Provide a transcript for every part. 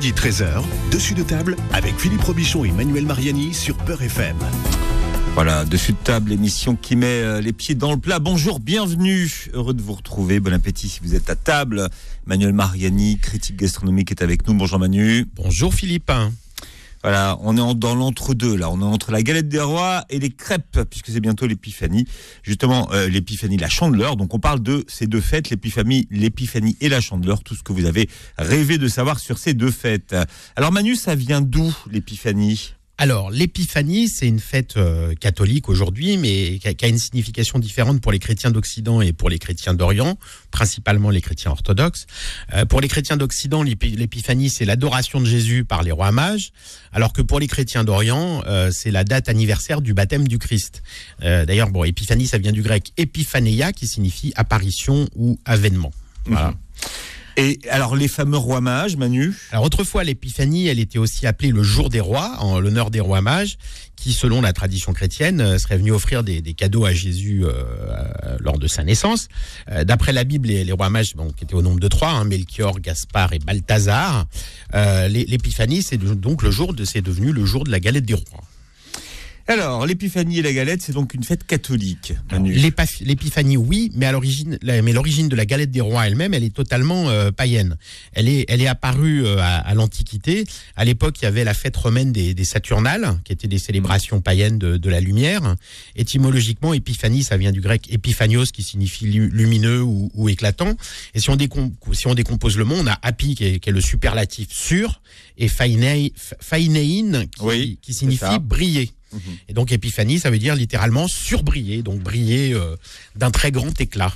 Midi 13h, dessus de table avec Philippe Robichon et Manuel Mariani sur Peur FM. Voilà, dessus de table, l'émission qui met euh, les pieds dans le plat. Bonjour, bienvenue. Heureux de vous retrouver. Bon appétit si vous êtes à table. Manuel Mariani, critique gastronomique, est avec nous. Bonjour Manu. Bonjour Philippe. Voilà, on est dans l'entre-deux là. On est entre la galette des rois et les crêpes, puisque c'est bientôt l'épiphanie. Justement, euh, l'épiphanie, la chandeleur. Donc on parle de ces deux fêtes, l'épiphanie, l'épiphanie et la chandeleur. Tout ce que vous avez rêvé de savoir sur ces deux fêtes. Alors Manu, ça vient d'où l'épiphanie? Alors, l'épiphanie, c'est une fête euh, catholique aujourd'hui, mais qui a, qui a, une signification différente pour les chrétiens d'Occident et pour les chrétiens d'Orient, principalement les chrétiens orthodoxes. Euh, pour les chrétiens d'Occident, l'épiphanie, c'est l'adoration de Jésus par les rois mages, alors que pour les chrétiens d'Orient, euh, c'est la date anniversaire du baptême du Christ. Euh, D'ailleurs, bon, épiphanie, ça vient du grec epiphaneia, qui signifie apparition ou avènement. Voilà. Mmh. Et alors les fameux rois mages, Manu Alors autrefois l'épiphanie, elle était aussi appelée le jour des rois, en l'honneur des rois mages, qui selon la tradition chrétienne euh, seraient venus offrir des, cadeaux à Jésus euh, lors de sa naissance. Euh, D'après la Bible, les, les, rois mages, bon, qui étaient au nombre de trois, hein, Melchior, Gaspard et Balthazar, euh, l'épiphanie, c'est donc le jour de, c'est devenu le jour de la galette des rois. Alors, l'épiphanie et la galette, c'est donc une fête catholique. L'épiphanie, oui, mais à l'origine, mais l'origine de la galette des rois elle-même, elle est totalement euh, païenne. Elle est, elle est apparue euh, à, à l'Antiquité. À l'époque, il y avait la fête romaine des, des, Saturnales, qui étaient des célébrations païennes de, de, la lumière. Étymologiquement, épiphanie, ça vient du grec épiphanios, qui signifie lumineux ou, ou éclatant. Et si on, décom si on décompose le mot, on a api, qui est, qui est le superlatif sûr, et qui, oui, qui signifie briller. Et donc épiphanie, ça veut dire littéralement surbriller, donc briller euh, d'un très grand éclat.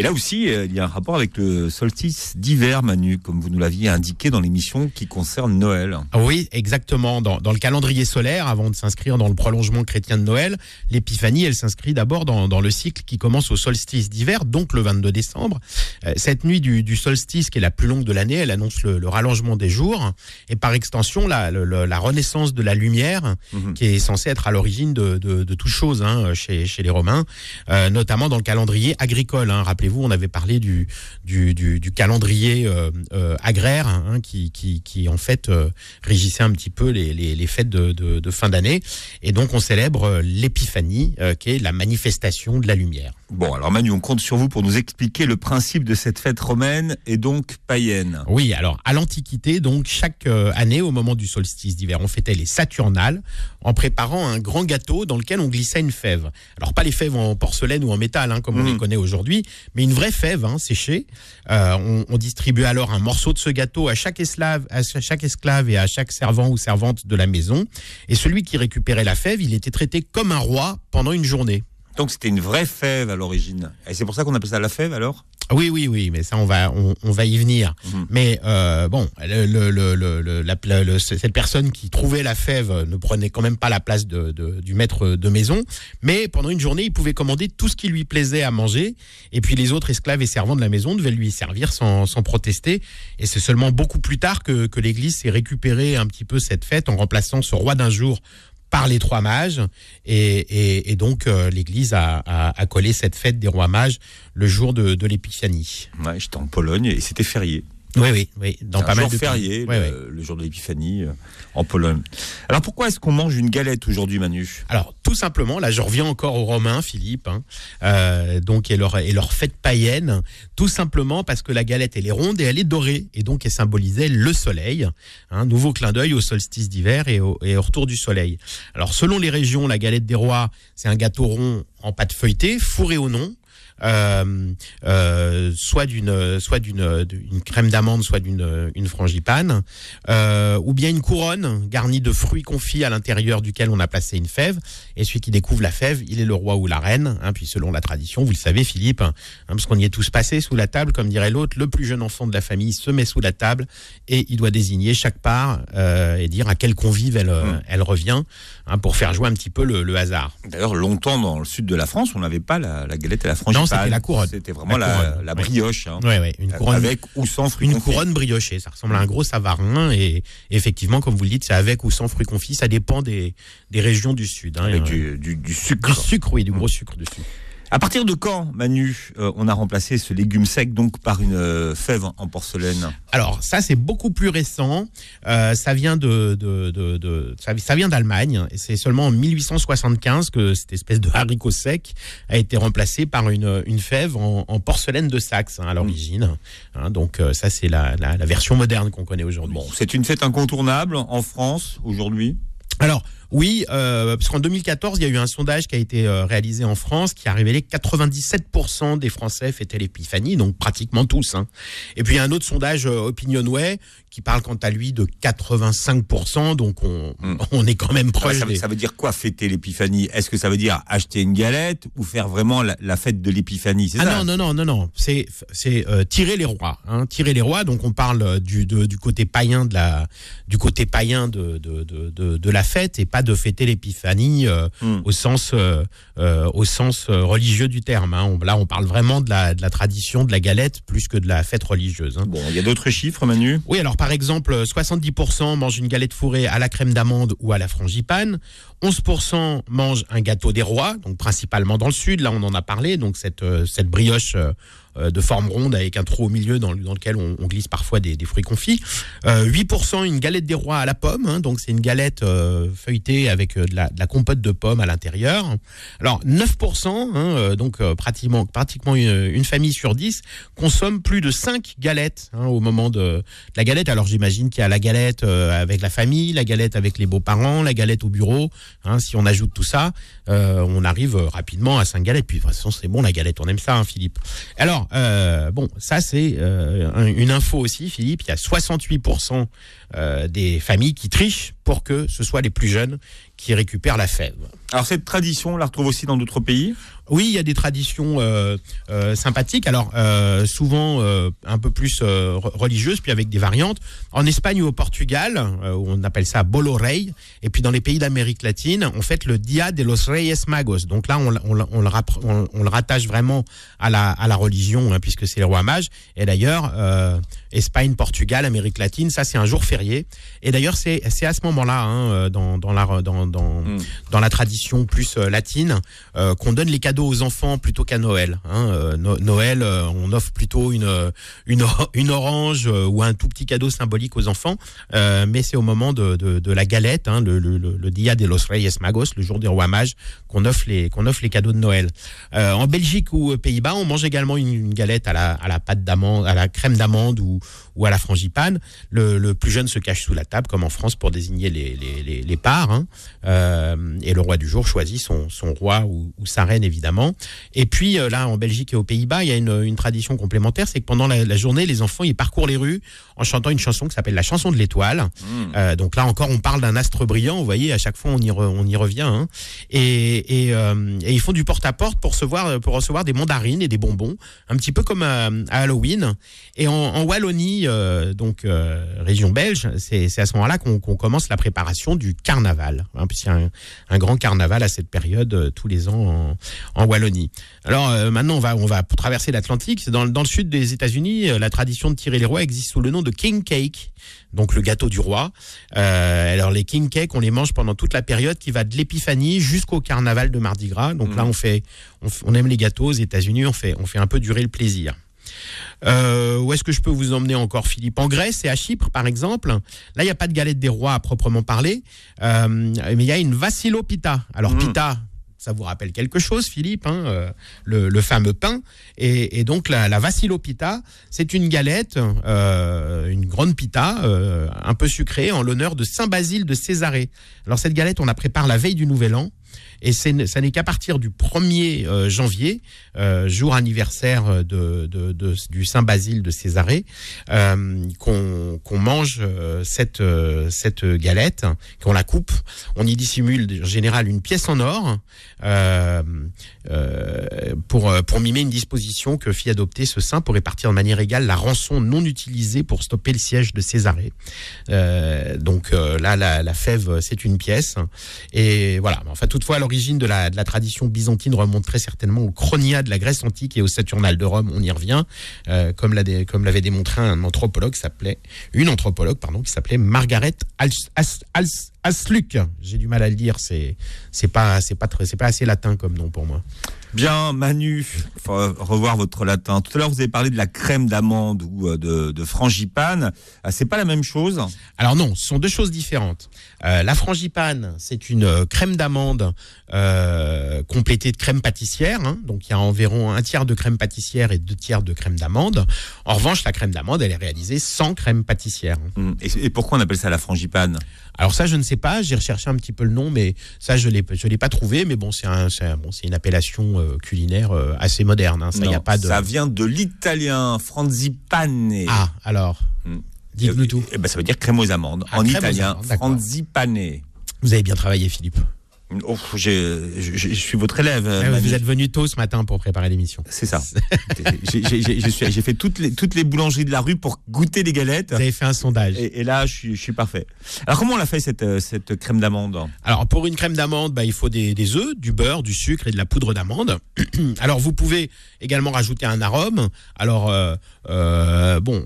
Et là aussi, euh, il y a un rapport avec le solstice d'hiver, Manu, comme vous nous l'aviez indiqué dans l'émission qui concerne Noël. Oui, exactement. Dans, dans le calendrier solaire, avant de s'inscrire dans le prolongement chrétien de Noël, l'épiphanie, elle s'inscrit d'abord dans, dans, le cycle qui commence au solstice d'hiver, donc le 22 décembre. Euh, cette nuit du, du, solstice, qui est la plus longue de l'année, elle annonce le, le, rallongement des jours et par extension la, renaissance de la lumière, -hmm. qui est censée être à l'origine de, de, de toute chose hein, chez, chez les Romains, euh, notamment dans le calendrier agricole. Hein, rappelez-vous, on avait parlé du, du, du, du calendrier euh, euh, agraire hein, qui, qui, qui, en fait euh, régissait un petit peu les, les, les fêtes de, de, de fin d'année. Et donc on célèbre l'épiphanie, qui est la manifestation de la lumière. Bon, alors Manu, on compte sur vous pour nous expliquer le principe de cette fête romaine et donc païenne. Oui, alors à l'Antiquité, donc chaque année, au moment du solstice d'hiver, on fêtait les Saturnales en préparant un grand gâteau dans lequel on glissait une fève. Alors pas les fèves en porcelaine ou en métal, hein, comme mmh. on les connaît aujourd'hui, mais une vraie fève hein, séchée. Euh, on, on, distribuait alors un morceau de ce gâteau à chaque, esclave, à chaque esclave et à chaque servant ou servante de la maison. Et celui qui récupérait la fève, il était traité comme un roi pendant une journée. Donc c'était une vraie fève à l'origine. Et c'est pour ça qu'on appelle ça la fève alors? Oui, oui, oui, mais ça, on va, on, on va y venir. Mmh. Mais euh, bon, le, le, le, la, cette personne qui trouvait la fève ne prenait quand même pas la place de, de, du maître de maison. Mais pendant une journée, il pouvait commander tout ce qui lui plaisait à manger. Et puis les autres esclaves et servants de la maison devaient lui servir sans, sans protester. Et c'est seulement beaucoup plus tard que, que l'Église s'est récupéré un petit peu cette fête en remplaçant ce roi d'un jour par les trois mages. Et, donc, euh, l'Église a, collé cette fête des rois mages le jour de, de l'épiphanie. J'étais en Pologne et c'était férié. Oui, oui, oui. Dans pas un mal jour de férié, oui, le, oui. le, jour de l'épiphanie euh, en Pologne. Alors pourquoi est-ce qu'on mange une galette aujourd'hui, Manu? Alors tout simplement, là je reviens encore aux Romains, Philippe, hein, euh, donc et leur, et leur fête païenne, tout simplement parce que la galette elle est ronde et elle est dorée, et donc elle symbolisait le soleil. Hein, nouveau clin d'œil au solstice d'hiver et, et au retour du soleil. Alors selon les régions, la galette des rois, c'est un gâteau rond en pâte feuilletée, fourré au nom, euh, euh, soit d'une soit d'une une crème d'amande, soit d'une une frangipane, euh, ou bien une couronne garnie de fruits confits à l'intérieur duquel on a placé une fève. Et celui qui découvre la fève, il est le roi ou la reine. Hein, puis selon la tradition, vous le savez, Philippe, hein, parce qu'on y est tous passés sous la table, comme dirait l'autre, le plus jeune enfant de la famille se met sous la table et il doit désigner chaque part euh, et dire à quel convive elle, mmh. elle revient hein, pour faire jouer un petit peu le, le hasard. D'ailleurs, longtemps dans le sud de la France, on n'avait pas la, la, galette et la frangipane. C'était la couronne. C'était vraiment la, couronne, la, la brioche. Oui, hein. oui, une couronne. Avec ou sans fruits Une confits. couronne briochée. Ça ressemble à un gros savarin. Et effectivement, comme vous le dites, c'est avec ou sans fruits confits. Ça dépend des, des régions du sud. Hein, avec du, du, du, sucre. Du sucre, oui, du gros sucre dessus. À partir de quand, Manu, euh, on a remplacé ce légume sec donc par une euh, fève en porcelaine? Alors ça c'est beaucoup plus récent. Euh, ça vient de, de, de, de- ça, ça vient d'Allemagne. Et c'est seulement en 1875 que cette espèce de haricot sec a été remplacé par une, une fève en, en porcelaine de Saxe hein, à l'origine. Hein, donc euh, ça c'est la, la, la version moderne qu'on connaît aujourd'hui. Bon, c'est une fête incontournable en France aujourd'hui? Alors oui, euh, parce qu'en 2014, il y a eu un sondage qui a été euh, réalisé en France qui a révélé que 97% des Français fêtaient l'épiphanie, donc pratiquement tous. hein. Et puis il y a un autre sondage euh, Opinionway qui parle quant à lui de 85%, donc on, Hmm. on est quand même proche ça- des... ça veut dire quoi fêter l'épiphanie? Est-ce que ça veut dire acheter une galette ou faire vraiment la, la fête de l'épiphanie? Ah ça non non non non non c'est euh, tirer les rois hein, tirer les rois donc on parle du de- du côté païen de la du côté païen de de, de, de, de la fête et pas de fêter l'épiphanie euh, Hmm. au sens euh, euh, au sens religieux du terme hein. On- là on parle vraiment de la de la tradition de la galette plus que de la fête religieuse hein. Bon, il y a d'autres chiffres, Manu? Oui, alors par exemple, 70% mangent une galette fourrée à la crème d'amande ou à la frangipane. 11% mangent un gâteau des rois, donc principalement dans le sud. Là, on en a parlé. Donc cette, cette brioche de forme ronde avec un trou au milieu dans, dans lequel on, on glisse parfois des, des fruits confits. Euh, 8% une galette des rois à la pomme. hein, donc c'est une galette euh, feuilletée avec euh, de, la, de la compote de pommes à l'intérieur. Alors 9%, hein, euh, donc euh, pratiquement, pratiquement une, une famille sur 10 consomme plus de 5 galettes hein, au moment de, de la galette. Alors j'imagine qu'il y a la galette euh, avec la famille, la galette avec les beaux-parents, la galette au bureau. hein. si on ajoute tout ça, euh, on arrive euh, rapidement à 5 galettes. Puis de toute façon c'est bon la galette, on aime ça hein, Philippe. Alors euh, bon, ça c'est euh, un- une info aussi Philippe, il y a 68% euh, des familles qui trichent pour que ce soit les plus jeunes qui récupèrent la fève. Alors cette tradition, on la retrouve aussi dans d'autres pays? Oui, il y a des traditions euh, euh, sympathiques. Alors euh, souvent un peu plus re- religieuses, puis avec des variantes. En Espagne ou au Portugal, on appelle ça Bolo Rey. Et puis dans les pays d'Amérique latine, on fête le Dia de los Reyes Magos. Donc là, on, on le, on- rattache vraiment à la, à la religion, hein, puisque c'est le roi mage. Et d'ailleurs, Espagne, Portugal, Amérique latine, ça c'est un jour férié. Et d'ailleurs, c'est à ce moment-là, hein, euh, dans, dans, la, dans, dans, Mm. dans la tradition plus euh, latine, euh, qu'on donne les cadeaux aux enfants plutôt qu'à Noël. Hein. No- Noël, on offre plutôt une, une, une orange ou un tout petit cadeau symbolique aux enfants, euh, mais c'est au moment de, de, de la galette, hein, le, le, le, le Dia de los Reyes Magos, le jour des rois mages, qu'on offre les qu'on offre les cadeaux de Noël. Euh, en Belgique ou aux Pays-Bas, on mange également une, une galette à la, à la pâte d'amande, à la crème d'amande ou, ou à la frangipane. Le, le plus jeune se cache sous la table, comme en France, pour désigner les, les, les, les parts. hein. Euh, et le roi du jour choisit son, son roi ou, ou sa reine, évidemment. Et puis euh, là, en Belgique et aux Pays-Bas, il y a une, une tradition complémentaire, c'est que pendant la, la journée, les enfants ils parcourent les rues en chantant une chanson qui s'appelle la chanson de l'étoile. Euh, donc là encore, on parle d'un astre brillant. Vous voyez, à chaque fois, on y, re- on y revient. hein. Et, et, euh, et ils font du porte-à-porte pour recevoir, pour recevoir des mandarines et des bonbons, un petit peu comme à, à Halloween. Et en, en Wallonie, euh, donc euh, région belge, c'est à ce moment-là qu'on commence la préparation du carnaval, hein, puisqu'il y a un, un grand carnaval à cette période euh, tous les ans en, en Wallonie. Alors maintenant, on va, on va traverser l'Atlantique. Dans, dans le sud des États-Unis, la tradition de tirer les rois existe sous le nom de King Cake, donc le gâteau du roi. Alors les King Cake, on les mange pendant toute la période qui va de l'épiphanie jusqu'au carnaval de Mardi Gras. Donc là, on fait, on aime les gâteaux aux États-Unis, on fait, on fait un peu durer le plaisir. Euh, où est-ce que je peux vous emmener encore, Philippe? En Grèce et à Chypre, par exemple. Là, il n'y a pas de galette des rois à proprement parler, euh, mais il y a une vassilopita. Alors, Mm. pita, ça vous rappelle quelque chose, Philippe, hein, euh, le, le fameux pain. Et, et donc, la, la vassilopita, c'est une galette, euh, une grande pita, euh, un peu sucrée, en l'honneur de Saint Basile de Césarée. Alors, cette galette, on la prépare la veille du Nouvel An. Et ça n'est qu'à partir du 1er euh, janvier, euh, jour anniversaire de, de- de- du Saint Basile de Césarée, euh, qu'on qu'on mange euh, cette, euh, cette galette, qu'on la coupe. On y dissimule en général une pièce en or euh, euh, pour, euh, pour mimer une disposition que fit adopter ce saint pour répartir de manière égale la rançon non utilisée pour stopper le siège de Césarée. Euh, donc euh, là, la, la fève, c'est une pièce. Et voilà. Enfin, toutefois, l'origine de la, de la tradition byzantine remonte très certainement au Chronia de la Grèce antique et au Saturnal de Rome. On y revient, euh, comme l'avait démontré un anthropologue s'appelait une anthropologue pardon qui s'appelait Margaret Als- As- Als- Asluck. J'ai du mal à le dire. C'est c'est pas c'est pas c'est pas assez latin comme nom pour moi. Bien, Manu, faut revoir votre latin. Tout à l'heure, vous avez parlé de la crème d'amande ou euh, de, de frangipane. Ah, c'est pas la même chose? Alors non, ce sont deux choses différentes. Euh, la frangipane, c'est une euh, crème d'amande euh, complétée de crème pâtissière. hein. donc il y a environ un tiers de crème pâtissière et deux tiers de crème d'amande. En revanche, la crème d'amande, elle est réalisée sans crème pâtissière. Hum, Et, et pourquoi on appelle ça la frangipane? Alors ça, je ne sais pas. J'ai recherché un petit peu le nom, mais ça, je l'ai, je l'ai pas trouvé. Mais bon, c'est un, bon, une appellation euh, culinaire euh, assez moderne. hein. Ça, il y a Non, pas de. Ça vient de l'italien frangipane. Ah, alors. Hum. Dites-nous tout. Eh ben, ça veut dire crème aux amandes. Ah, en aux italien, amandes, frangipane. Vous avez bien travaillé, Philippe. Oh, je, je- je suis votre élève. Ah, vous êtes venu tôt ce matin pour préparer l'émission. C'est ça. J'ai- fait toutes les, toutes les boulangeries de la rue pour goûter les galettes. Vous avez fait un sondage. Et, et là, je suis, je suis parfait. Alors, comment on l'a fait cette, euh, cette crème d'amande? Alors pour une crème d'amande, bah, il faut des, des œufs, du beurre, du sucre et de la poudre d'amande. Alors vous pouvez également rajouter un arôme. Alors euh, euh, bon,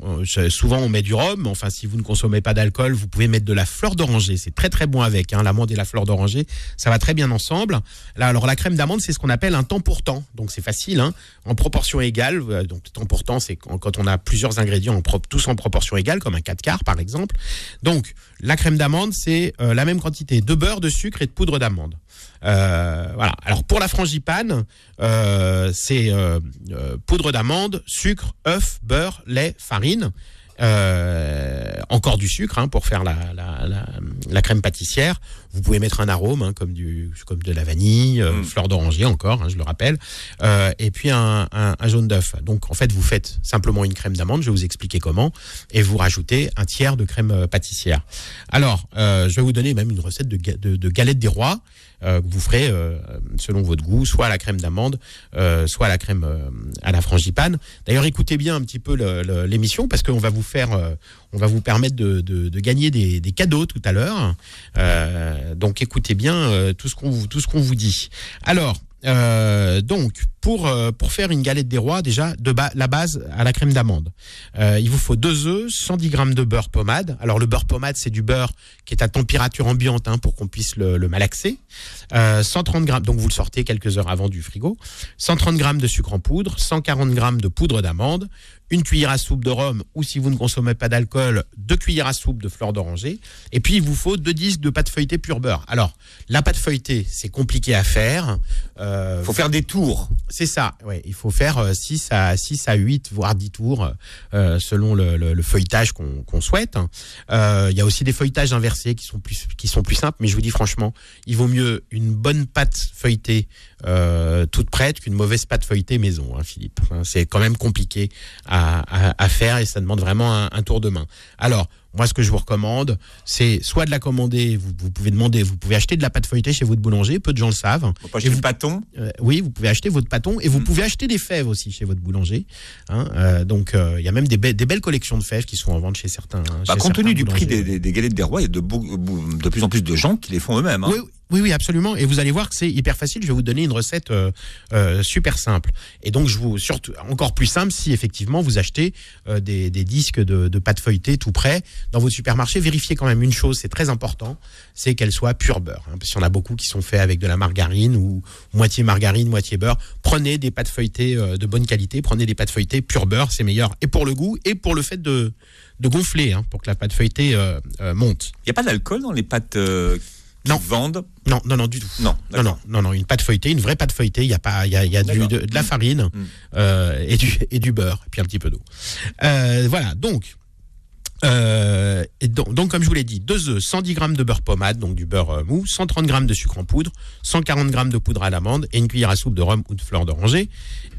souvent on met du rhum. Enfin si vous ne consommez pas d'alcool, vous pouvez mettre de la fleur d'oranger. C'est très très bon avec hein, l'amande et la fleur d'oranger. Ça va très bien ensemble. Là alors la crème d'amande c'est ce qu'on appelle un temps pour temps. Donc c'est facile, hein, en proportion égale. Euh, Donc temps pour temps c'est quand, on a plusieurs ingrédients tous en proportion égale, comme un 4 quarts par exemple. Donc la crème d'amande c'est euh, la même quantité de beurre, de sucre et de poudre d'amande. Euh, voilà. Alors pour la frangipane, c'est poudre d'amande, sucre, œuf, beurre, lait, farine. Euh, encore du sucre hein, pour faire la, la, la, la crème pâtissière. Vous pouvez mettre un arôme hein, comme du comme de la vanille, euh, Mm. fleur d'oranger encore, hein, je le rappelle, Euh, et puis un, un, un jaune d'œuf. Donc en fait vous faites simplement une crème d'amande. Je vais vous expliquer comment, et vous rajoutez un tiers de crème euh, pâtissière. Alors euh, je vais vous donner même une recette de, de, de galette des rois que vous ferez euh, selon votre goût, soit à la crème d'amande, euh, soit à la crème euh, à la frangipane. D'ailleurs, écoutez bien un petit peu l'émission parce qu'on va vous faire, euh, on va vous permettre de, de- de gagner des, des cadeaux tout à l'heure. Euh, donc, écoutez bien euh, tout ce qu'on tout ce qu'on vous dit. Alors. Euh, donc, pour, euh, pour faire une galette des rois, déjà, de la base à la crème d'amande. Euh, il vous faut deux œufs, 110 grammes de beurre pommade. Alors, le beurre pommade, c'est du beurre qui est à température ambiante hein, pour qu'on puisse le, le malaxer. Euh, 130 grammes, donc vous le sortez quelques heures avant du frigo. 130 grammes de sucre en poudre, 140 grammes de poudre d'amande, une cuillère à soupe de rhum ou si vous ne consommez pas d'alcool, deux cuillères à soupe de fleur d'oranger. Et puis il vous faut deux disques de pâte feuilletée pur beurre. Alors la pâte feuilletée, c'est compliqué à faire. Euh, faut faire des tours. c'est ça, ouais. Il faut faire euh, 6 à 6 à 8 voire 10 tours euh, selon le, le- le feuilletage qu'on souhaite. Euh, Il y a aussi des feuilletages inversés qui sont plus qui sont plus simples, mais je vous dis franchement, il vaut mieux une bonne pâte feuilletée euh, toute prête qu'une mauvaise pâte feuilletée maison, hein, Philippe. Hein, C'est quand même compliqué à, à- à faire et ça demande vraiment un, un tour de main. Alors moi, ce que je vous recommande, c'est soit de la commander. Vous, vous pouvez demander, vous pouvez acheter de la pâte feuilletée chez votre boulanger. Peu de gens le savent. Faut pas acheter vous- le pâton. Euh, oui, vous pouvez acheter votre pâton et vous Mm. pouvez acheter des fèves aussi chez votre boulanger. hein. Euh, donc, euh, il y a même des, be- des belles collections de fèves qui sont en vente chez certains. Bah, chez compte certains tenu du prix des, des- des galettes des rois, il y a de, de plus en plus de gens qui les font eux-mêmes. hein. Oui, oui, oui, absolument. Et vous allez voir que c'est hyper facile. Je vais vous donner une recette euh, euh, super simple. Et donc, je vous surtout encore plus simple si effectivement vous achetez euh, des, des disques de, de pâte feuilletée tout prêt dans votre supermarché. Vérifiez quand même une chose, c'est très important, c'est qu'elle soit pure beurre. hein, parce qu'il y en a beaucoup qui sont faits avec de la margarine ou moitié margarine, moitié beurre. Prenez des pâtes feuilletées de bonne qualité. Prenez des pâtes feuilletées pure beurre, c'est meilleur et pour le goût et pour le fait de de gonfler, hein, pour que la pâte feuilletée monte. Il n'y a pas d'alcool dans les pâtes Non. vendent Non, non, non, du tout. Non, Non, non, non, non, une pâte feuilletée, une vraie pâte feuilletée. Il y a pas, il y a, y a du, de, de la farine Mm. euh, et du et du beurre, et puis un petit peu d'eau. Euh, voilà, donc. Euh, et donc, donc, comme je vous l'ai dit, deux œufs, 110 grammes de beurre pommade, donc du beurre mou, 130 grammes de sucre en poudre, 140 grammes de poudre à l'amande et une cuillère à soupe de rhum ou de fleur d'oranger.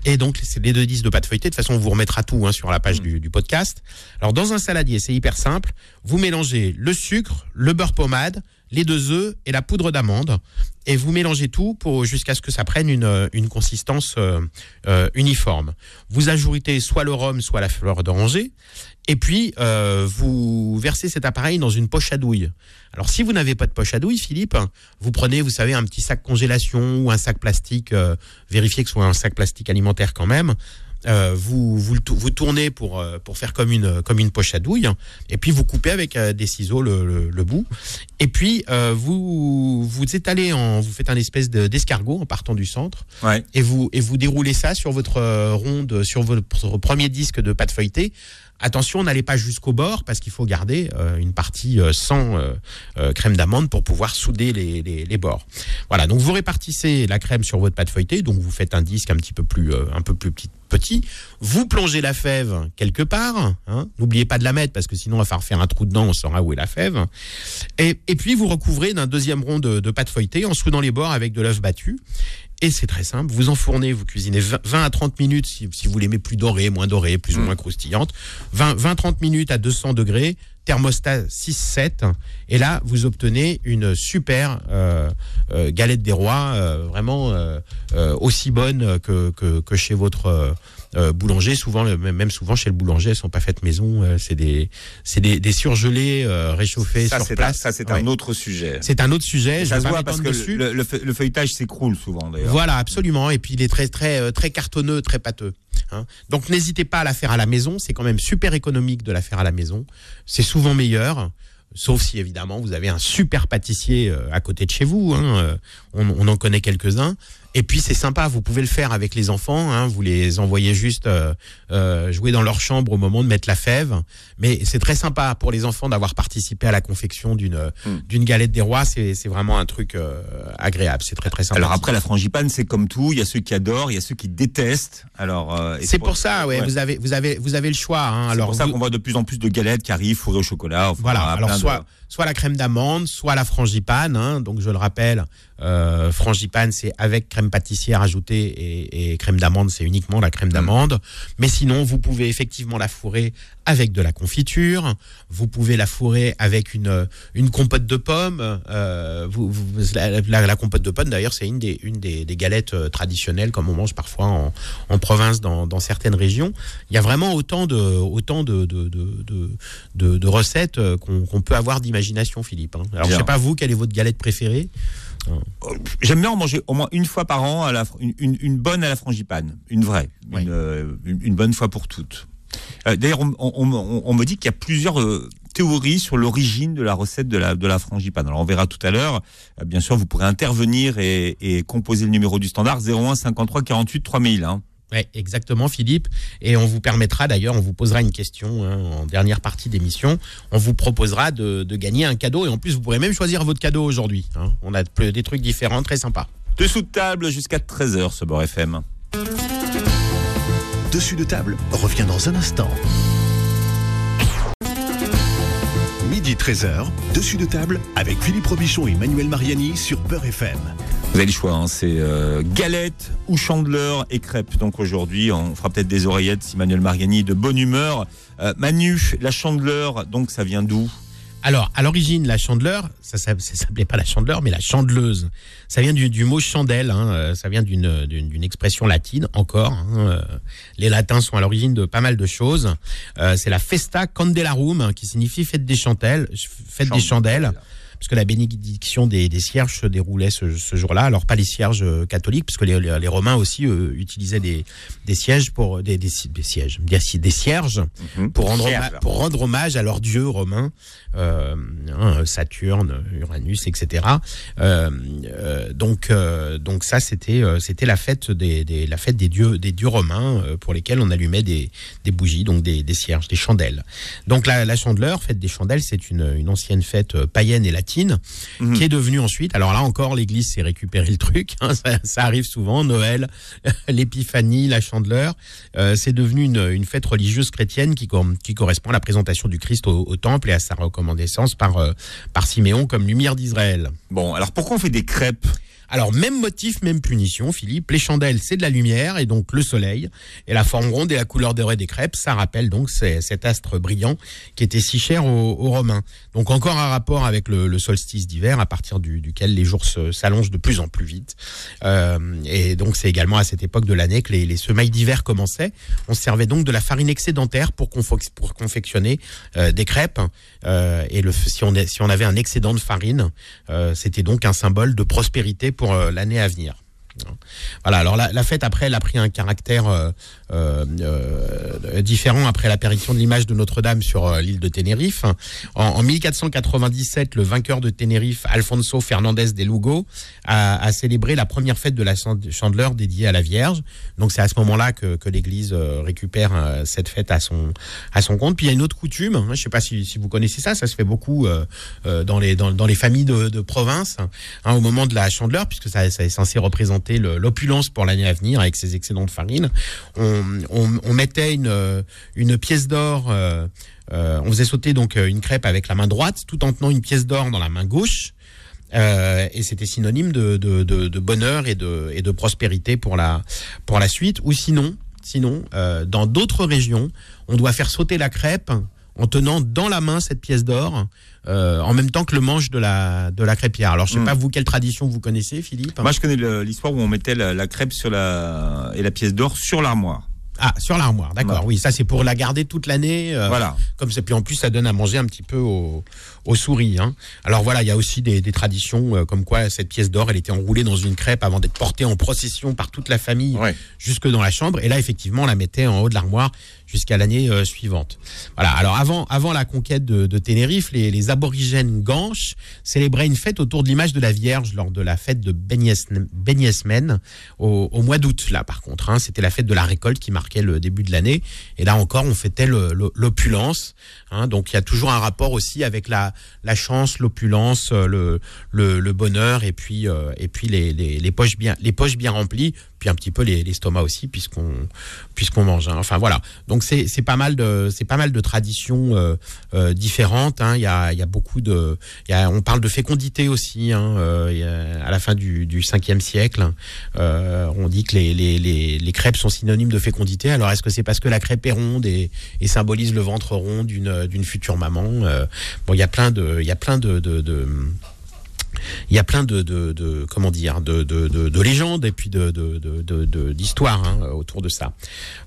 Et donc, c'est les deux disques de pâte feuilletée. De toute façon, on vous remettra tout hein, sur la page du, du podcast. Alors, dans un saladier, c'est hyper simple. Vous mélangez le sucre, le beurre pommade, les deux œufs et la poudre d'amande. Et vous mélangez tout jusqu'à ce que ça prenne une, euh, une consistance euh, euh, uniforme. Vous ajoutez soit le rhum, soit la fleur d'oranger. Et puis, vous versez cet appareil dans une poche à douille. Alors, si vous n'avez pas de poche à douille, Philippe, vous prenez, vous savez, un petit sac congélation ou un sac plastique, vérifiez que ce soit un sac plastique alimentaire quand même. Euh, vous, vous, vous tournez pour, euh, pour faire comme une, comme une poche à douille, et puis vous coupez avec euh, des ciseaux le, le, le bout, et puis euh, vous, vous étalez, en, vous faites un espèce de- d'escargot en partant du centre, Ouais. et vous, et vous déroulez ça sur votre ronde, sur votre premier disque de pâte feuilletée. Attention, n'allez pas jusqu'au bord parce qu'il faut garder euh, une partie euh, sans euh, crème d'amande pour pouvoir souder les, les, bords. Voilà, donc vous répartissez la crème sur votre pâte feuilletée, donc vous faites un disque un petit peu plus, un peu plus petit. Vous plongez la fève quelque part. hein. N'oubliez pas de la mettre parce que sinon on va falloir faire un trou dedans, on saura où est la fève. Et, et puis vous recouvrez d'un deuxième rond de, de pâte feuilletée en soudant les bords avec de l'œuf battu. Et c'est très simple, vous enfournez, vous cuisinez 20 20 à 30 minutes si, si vous l'aimez plus doré, moins doré, plus ou moins croustillante. 20-30 minutes à 200 degrés, thermostat 6-7. Et là, vous obtenez une super euh, euh, galette des rois, euh, vraiment aussi bonne que, que, que chez votre euh, boulanger. Souvent, même souvent chez le boulanger, elles sont pas faites maison. euh, c'est des, c'est des, des surgelés euh, réchauffés Ça, sur c'est un, place. ça, c'est Ouais. un autre sujet. C'est un autre sujet. je Ça vais se pas voit parce que m'étendre dessus. le, le fe- le feuilletage s'écroule souvent d'ailleurs. Voilà, absolument. Et puis il est très très très cartonneux, très pâteux. hein. Donc n'hésitez pas à la faire à la maison. C'est quand même super économique de la faire à la maison. C'est souvent meilleur. Sauf si évidemment vous avez un super pâtissier à côté de chez vous. hein, On, on en connaît quelques-uns. Et puis c'est sympa, vous pouvez le faire avec les enfants. hein, Vous les envoyez juste euh, euh, jouer dans leur chambre au moment de mettre la fève. Mais c'est très sympa pour les enfants d'avoir participé à la confection d'une Hmm. d'une galette des rois. C'est vraiment un truc euh, agréable. C'est très très sympa. Alors après la frangipane, c'est comme tout. Il y a ceux qui adorent, il y a ceux qui détestent. Alors euh, C'est pour ça, ouais, ouais. Vous avez, vous avez, vous avez le choix. Hein. C'est pour ça vous- qu'on voit de plus en plus de galettes qui arrivent fourrées au chocolat. enfin, voilà. plein Alors de- soit, la crème d'amande, soit la frangipane. Hein. Donc je le rappelle, euh, frangipane c'est avec crème pâtissière ajoutée et, crème d'amande c'est uniquement la crème d'amande. Mais sinon vous pouvez effectivement la fourrer avec de la confiture. Vous pouvez la fourrer avec une une compote de pommes. Euh, vous, la, compote de pommes d'ailleurs c'est une des une des, galettes euh, traditionnelles comme on mange parfois en, province dans, certaines régions. Il y a vraiment autant de autant de de, de, recettes qu'on peut avoir d'imagination, Philippe. hein. Alors je sais pas vous quelle est votre galette préférée? J'aime bien en manger au moins une fois par an, à la, une, une- une bonne à la frangipane, une vraie, euh, une- une bonne fois pour toutes. Euh, D'ailleurs, on, on- on- on me dit qu'il y a plusieurs euh, théories sur l'origine de la recette de la, de la frangipane. Alors on verra tout à l'heure. Euh, bien sûr, vous pourrez intervenir et, et composer le numéro du standard 01 53 48 3000. Hein. Ouais, exactement, Philippe. Et on vous permettra d'ailleurs, on vous posera une question hein, en dernière partie d'émission. On vous proposera de, de gagner un cadeau et en plus vous pourrez même choisir votre cadeau aujourd'hui. hein. On a des trucs différents, très sympas. Dessous de table jusqu'à 13h, ce bord FM. Dessus de table revient dans un instant. Midi 13h, dessus de table avec Philippe Robichon et Manuel Mariani sur Peur FM. Vous avez le choix, hein, c'est euh, galette ou chandeleur et crêpes. Donc aujourd'hui, on fera peut-être des oreillettes si Manuel Mariani est de bonne humeur. Euh, Manu, la chandeleur, donc ça vient d'où? Alors, à l'origine, la chandeleur, ça ça- ça s'appelait pas la chandeleur, mais la chandeleuse. Ça vient du, du mot chandelle, hein, euh, ça vient d'une expression latine encore. hein, les latins sont à l'origine de pas mal de choses. Euh, C'est la festa candelarum, hein, qui signifie fête des chantelles, fête des chandelles. Puisque la bénédiction des, des cierges se déroulait ce, ce jour-là. Alors pas les cierges euh, catholiques, puisque les, les- les Romains aussi euh, utilisaient des, des sièges pour des, des, des sièges, des, des cierges Mhm. pour rendre, homa- pour rendre hommage à leurs dieux romains, euh, hein, Saturne, Uranus, etc. Euh, euh, donc, euh, donc ça, c'était euh, c'était la fête des, la fête des dieux des dieux romains euh, pour lesquels on allumait des, des bougies, donc des, des cierges, des chandelles. Donc la, la chandeleur, fête des chandelles, c'est une, une ancienne fête euh, païenne et latine Mhm. qui est devenue ensuite. Alors là encore, l'Église s'est récupéré le truc. hein, ça, ça arrive souvent. Noël, l'épiphanie, la chandeleur, euh, c'est devenu une, une fête religieuse chrétienne qui, correspond à la présentation du Christ au, au temple et à sa recommandation par, euh, par Siméon comme lumière d'Israël. Bon, alors pourquoi on fait des crêpes? Alors, même motif, même punition, Philippe. Les chandelles, c'est de la lumière et donc le soleil. Et la forme ronde et la couleur dorée des crêpes, ça rappelle donc cet astre brillant qui était si cher aux, Romains. Donc encore un rapport avec le, solstice d'hiver, à partir du- duquel les jours s'allongent de plus en plus vite. Euh, et donc c'est également à cette époque de l'année que les, les semailles d'hiver commençaient. On se servait donc de la farine excédentaire pour, confectionner euh, des crêpes. Euh, et si, on, si on avait un excédent de farine, c'était donc un symbole de prospérité pour euh, l'année à venir. Voilà. Alors la, la fête après, elle a pris un caractère euh, euh, euh, différent après l'apparition de l'image de Notre-Dame sur euh, l'île de Tenerife. En, en 1497, le vainqueur de Tenerife, Alfonso Fernandez de Lugo, a, célébré la première fête de la chan- Chandeleur dédiée à la Vierge. Donc c'est à ce moment-là que, l'Église récupère cette fête à son à son compte. Puis il y a une autre coutume. je ne sais pas si, vous connaissez ça. Ça se fait beaucoup dans les dans, les familles de, province hein, au moment de la Chandeleur, puisque ça, est censé représenter le- l'opulence pour l'année à venir avec ses excédents de farine. On, mettait une euh, une pièce d'or. euh, euh, on faisait sauter donc une crêpe avec la main droite, tout en tenant une pièce d'or dans la main gauche. Et c'était synonyme de, de, de, bonheur et de, et de prospérité pour la, pour la suite. Ou sinon, sinon dans d'autres régions, on doit faire sauter la crêpe en tenant dans la main cette pièce d'or, euh, en même temps que le manche de la, de la crêpière. Alors, je sais Mm. pas, vous, quelle tradition vous connaissez, Philippe Moi, je connais l'histoire où on mettait la, la crêpe sur la et la pièce d'or sur l'armoire. Ah, sur l'armoire, d'accord. Oui, ça, c'est pour la garder toute l'année. euh, Voilà. Comme ça, puis en plus, ça donne à manger un petit peu aux, aux souris. Hein. Alors voilà, il y a aussi des, des traditions euh, comme quoi cette pièce d'or, elle était enroulée dans une crêpe avant d'être portée en procession par toute la famille Ouais. jusque dans la chambre. Et là, effectivement, on la mettait en haut de l'armoire jusqu'à l'année euh, suivante. Voilà. Alors avant, avant la conquête de, de Tenerife, les, les aborigènes ganches célébraient une fête autour de l'image de la Vierge lors de la fête de Benyesmen au, au mois d'août. Là, par contre, hein, c'était la fête de la récolte qui marquait le début de l'année. Et là encore, on fêtait le- le- l'opulence. Hein, donc, il y a toujours un rapport aussi avec la, la chance, l'opulence, euh, le, bonheur, et puis, euh, et puis les, poches bien, les poches bien remplies, puis un petit peu les- l'estomac aussi, puisqu'on mange. hein. Enfin voilà. Donc c'est pas mal de pas mal de traditions euh, différentes. hein. Il y a y a beaucoup de on parle de fécondité aussi. Hein. à la fin du du 5e siècle, on dit que les, les, crêpes sont synonymes de fécondité. Alors est-ce que c'est parce que la crêpe est ronde et, symbolise le ventre rond d'une future maman Bon, il y a plein de il y a plein de, de, il y a plein de, comment dire de, de, de, de légendes et puis de d'histoires hein, autour de ça.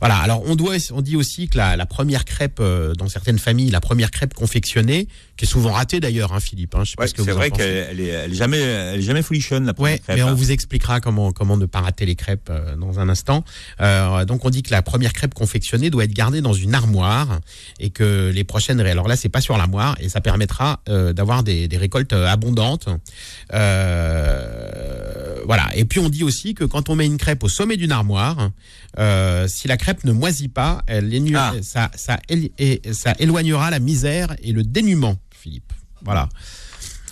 Voilà. Alors on doit on dit aussi que la, première crêpe euh, dans certaines familles, la première crêpe confectionnée, qui est souvent ratée d'ailleurs, hein, Philippe. Hein, Ouais, c'est vrai qu'elle elle est, elle est jamais, elle est jamais folichonne la première Ouais, crêpe. mais on hein. vous expliquera comment comment ne pas rater les crêpes euh, dans un instant. Euh, donc on dit que la première crêpe confectionnée doit être gardée dans une armoire et que les prochaines alors là c'est pas sur l'armoire et ça permettra euh, d'avoir des, des récoltes abondantes. Voilà. Et puis on dit aussi que quand on met une crêpe au sommet d'une armoire, si la crêpe ne moisit pas, elle Ah. ça ça él- et ça éloignera la misère et le dénuement. Voilà.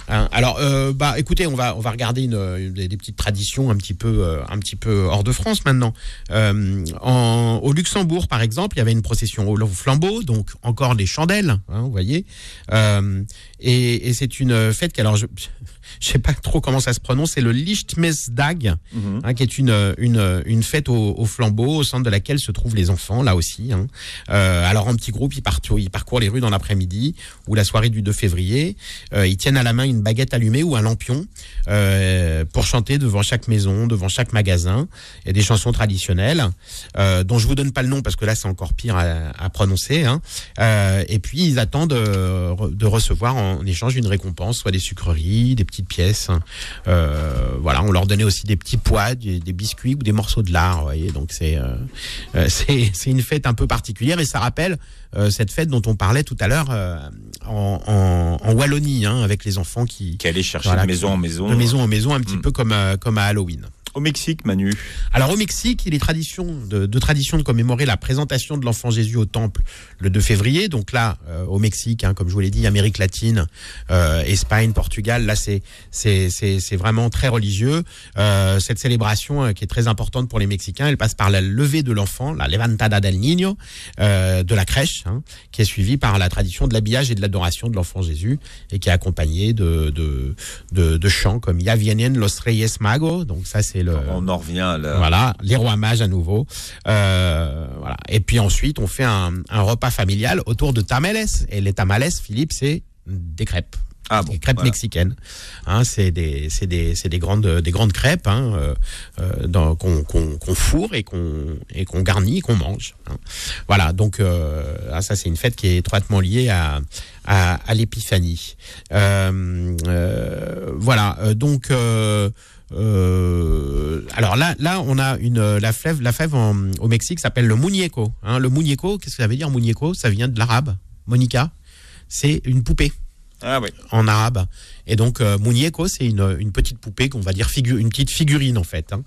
Hein, alors, euh, bah, écoutez, on va on va regarder une, une- des, des petites traditions un petit peu euh, un petit peu hors de France maintenant. Euh, en, au Luxembourg, par exemple, il y avait une procession au flambeau, donc encore des chandelles, hein, vous voyez. Et et c'est une fête qui, alors je je sais pas trop comment ça se prononce, c'est le Lichtmesdag, Mhm. hein, qui est une, une, une fête au, au flambeau, au centre de laquelle se trouvent les enfants, là aussi. hein. Euh, alors en petit groupe, ils, partent, ils parcourent les rues dans l'après-midi ou la soirée du 2 février. Euh, ils tiennent à la main une baguette allumée ou un lampion euh, pour chanter devant chaque maison, devant chaque magasin. A des chansons traditionnelles euh, dont je vous donne pas le nom parce que là c'est encore pire à, prononcer. Hein. Euh, et puis ils attendent de recevoir en échange une récompense, soit des sucreries, des petites pièces. Voilà, on leur donnait aussi des petits pois, des, biscuits ou des morceaux de lard. Voyez, donc c'est c'est une fête un peu particulière et ça rappelle cette fête dont on parlait tout à l'heure euh, en, en, en Wallonie, hein, avec les enfants qui Qui allait chercher Voilà, de maison en maison. de maison en maison, un petit Mm. peu comme euh, comme à Halloween. Au Mexique, Manu. Alors au Mexique, il est tradition de, de tradition de commémorer la présentation de l'enfant Jésus au temple le 2 février. Donc là, euh, au Mexique, hein, comme je vous l'ai dit, Amérique latine, euh, Espagne, Portugal, là c'est vraiment très religieux. Euh, cette célébration qui est très importante pour les Mexicains, elle passe par la levée de l'enfant, la levantada del niño, de la crèche, hein, qui est suivie par la tradition de l'habillage et de l'adoration de l'enfant Jésus et qui est accompagnée de de de, de chants comme Ya vienen los Reyes Magos. Donc ça c'est le On en revient à la... voilà, les rois mages à nouveau. Euh, voilà. Et puis ensuite, on fait un, un repas familial autour de tamales. Et les tamales, Philippe, c'est des crêpes. Ah bon, les crêpes voilà. mexicaines. Hein, c'est des, c'est des, c'est des grandes, des grandes crêpes hein, euh, euh, qu'on, fourre et qu'on, et qu'on garnit, et qu'on mange. hein. Voilà. Donc euh, ah, ça, c'est une fête qui est étroitement liée à, à, à l'épiphanie. Voilà. Donc euh, euh, alors là, là, on a une la fève, la fève au Mexique s'appelle le muñeco. Hein, le muñeco, qu'est-ce que ça veut dire muñeco? Ça vient de l'arabe. Monica, c'est une poupée Ah en arabe. Et donc, euh, muñeco, c'est une, petite poupée qu'on va dire une petite figurine en fait. hein.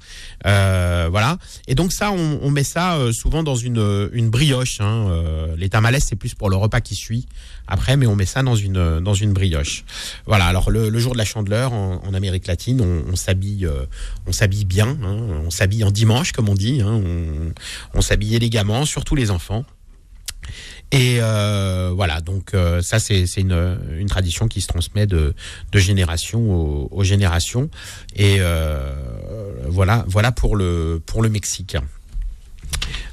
Euh, voilà. Et donc ça, on, met ça euh, souvent dans une, brioche. Hein. Euh, les tamales, c'est plus pour le repas qui suit après, mais on met ça dans une dans une brioche. Voilà. Alors le, jour de la Chandeleur en, Amérique latine, on, s'habille on s'habille bien. hein. On s'habille en dimanche, comme on dit. hein. On, on s'habille élégamment, surtout les enfants. Et euh, voilà, donc euh, ça c'est une, une tradition qui se transmet de, de génération aux, aux générations. Et euh, voilà, voilà pour le pour le Mexique.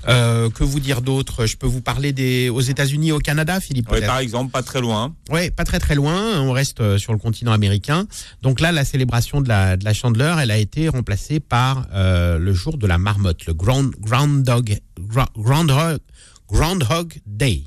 Euh, que vous dire d'autre? Je peux vous parler des aux États-Unis, au Canada, Philippe. Peut-être? par exemple, pas très loin. Ouais, pas très très loin. On reste euh, sur le continent américain. Donc là, la célébration de la, de la Chandeleur, elle a été remplacée par euh, le jour de la marmotte, le Ground, Groundhog, Groundhog, Groundhog Day.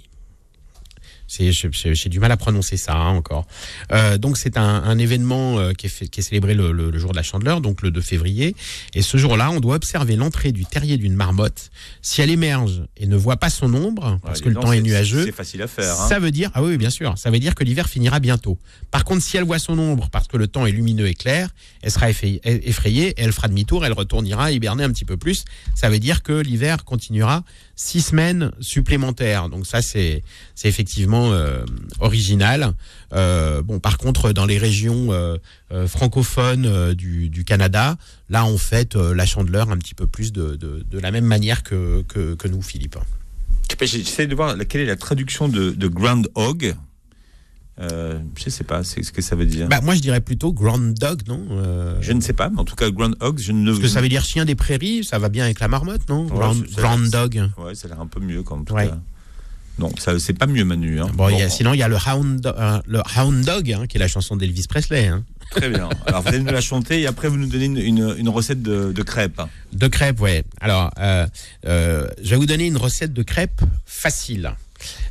J'ai du mal à prononcer ça hein, encore. Euh, donc c'est un, un événement euh, qui, est fait- qui est célébré le, le- le jour de la Chandeleur, donc le 2 février. Et ce jour-là, on doit observer l'entrée du terrier d'une marmotte. Si elle émerge et ne voit pas son ombre, parce Ouais, que le temps est nuageux, C'est facile à faire. hein. ça veut dire, ah oui, bien sûr, ça veut dire que l'hiver finira bientôt. Par contre, si elle voit son ombre parce que le temps est lumineux et clair, elle sera effrayée, elle fera demi-tour, elle retournera hiberner un petit peu plus. Ça veut dire que l'hiver continuera six semaines supplémentaires. Donc ça, c'est c'est effectivement euh, original. Euh, bon, par contre, dans les régions euh, francophones du, Canada, là, on fête la Chandeleur un petit peu plus de, de, la même manière que, que, que nous, Philippe. J'essaie de voir quelle est la traduction de, de groundhog. Euh, je sais pas, c'est ce que ça veut dire. Bah, moi, je dirais plutôt Grand Dog, non Euh, je ne sais pas, mais en tout cas, groundhog, je ne. Parce que ça veut dire chien des prairies, ça va bien avec la marmotte, non? Ouais, Grand, grand dog. Ouais, ça a l'air un peu mieux, quand tout Ouais. cas. Non, ça c'est pas mieux, Manu. Hein. Bon, il y a- sinon, il y a le Hound, euh, le Hound Dog, hein, qui est la chanson d'Elvis Presley. Hein. Très bien. Alors, vous allez nous la chanter et après, vous nous donnez une, une- une recette de, de crêpes. De crêpes, ouais. Alors, je vais vous donner une recette de crêpes facile.